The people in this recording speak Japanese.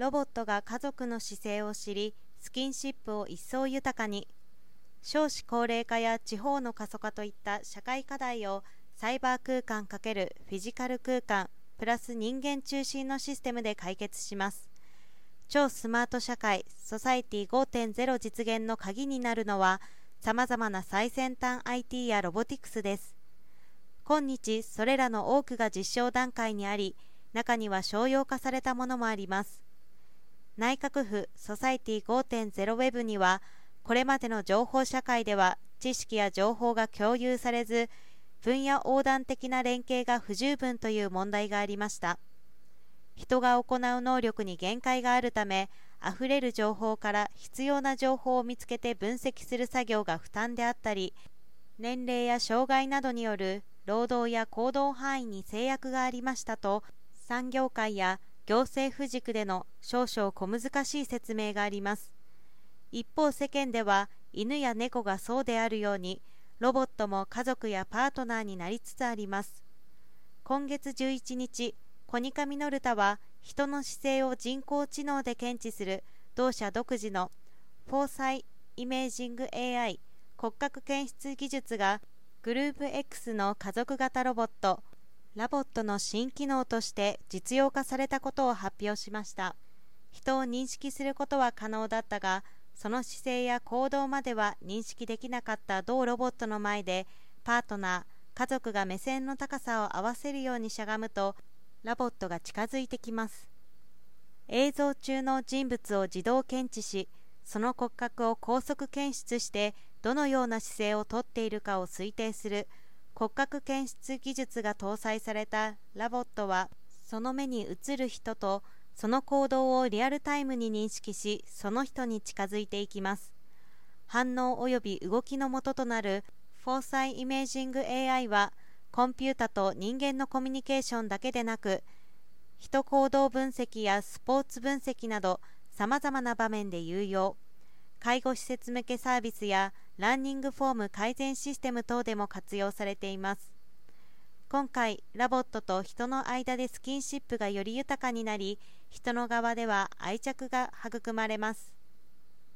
ロボットが家族の姿勢を知りスキンシップを一層豊かに。少子高齢化や地方の過疎化といった社会課題をサイバー空間×フィジカル空間プラス人間中心のシステムで解決します。超スマート社会ソサイティ5.0実現の鍵になるのはさまざまな最先端 IT やロボティクスです。今日それらの多くが実証段階にあり中には商用化されたものもあります。内閣府ソサイティ5.0ウェブにはこれまでの情報社会では知識や情報が共有されず分野横断的な連携が不十分という問題がありました。人が行う能力に限界があるためあふれる情報から必要な情報を見つけて分析する作業が負担であったり年齢や障害などによる労働や行動範囲に制約がありましたと産業界や行政府軸での少々小難しい説明があります。一方世間では犬や猫がそうであるようにロボットも家族やパートナーになりつつあります。今月11日コニカミノルタは人の姿勢を人工知能で検知する同社独自のフォーサイイメージング AI 骨格検出技術がGROOVE X の家族型ロボットラボットの新機能として実用化されたことを発表しました。人を認識することは可能だったがその姿勢や行動までは認識できなかった同ロボットの前でパートナー家族が目線の高さを合わせるようにしゃがむとラボットが近づいてきます。映像中の人物を自動検知しその骨格を高速検出してどのような姿勢をとっているかを推定する骨格検出技術が搭載されたラボットはその目に映る人とその行動をリアルタイムに認識しその人に近づいていきます。反応及び動きの元となるフォーサイイメージング AI はコンピュータと人間のコミュニケーションだけでなく人行動分析やスポーツ分析などさまざまな場面で有用。介護施設向けサービスやランニングフォーム改善システム等でも活用されています。今回ラボットと人の間でスキンシップがより豊かになり人の側では愛着が育まれます。